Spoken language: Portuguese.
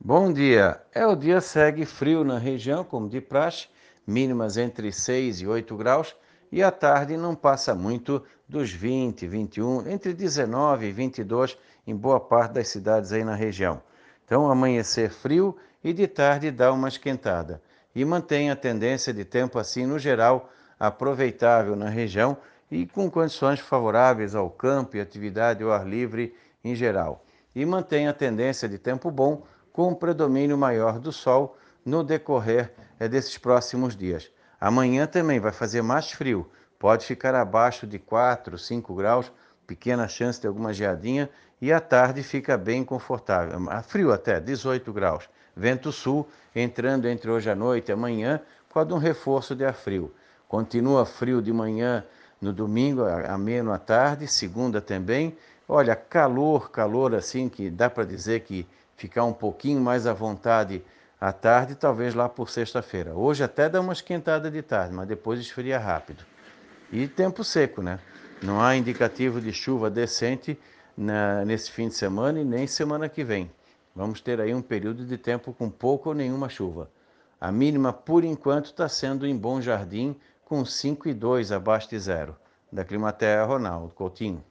Bom dia! É o dia segue frio na região, como de praxe, mínimas entre 6 e 8 graus, e a tarde não passa muito dos 20, 21, entre 19 e 22 em boa parte das cidades aí na região. Então, amanhecer frio e de tarde dá uma esquentada. E mantém a tendência de tempo assim, no geral, aproveitável na região e com condições favoráveis ao campo e atividade ao ar livre em geral. E mantém a tendência de tempo bom com um predomínio maior do sol no decorrer é, desses próximos dias. Amanhã também vai fazer mais frio, pode ficar abaixo de 4, 5 graus, pequena chance de alguma geadinha, e à tarde fica bem confortável, frio até, 18 graus. Vento sul entrando entre hoje à noite e amanhã, pode um reforço de ar frio. Continua frio de manhã no domingo, ameno à tarde, segunda também. Olha, calor, calor assim que dá para dizer que ficar um pouquinho mais à vontade à tarde, talvez lá por sexta-feira. Hoje até dá uma esquentada de tarde, mas depois esfria rápido. E tempo seco, né? Não há indicativo de chuva decente na, nesse fim de semana e nem semana que vem. Vamos ter aí um período de tempo com pouca ou nenhuma chuva. A mínima, por enquanto, está sendo em Bom Jardim, com 5 e 2 abaixo de zero. Da Climaterra, Ronaldo Coutinho.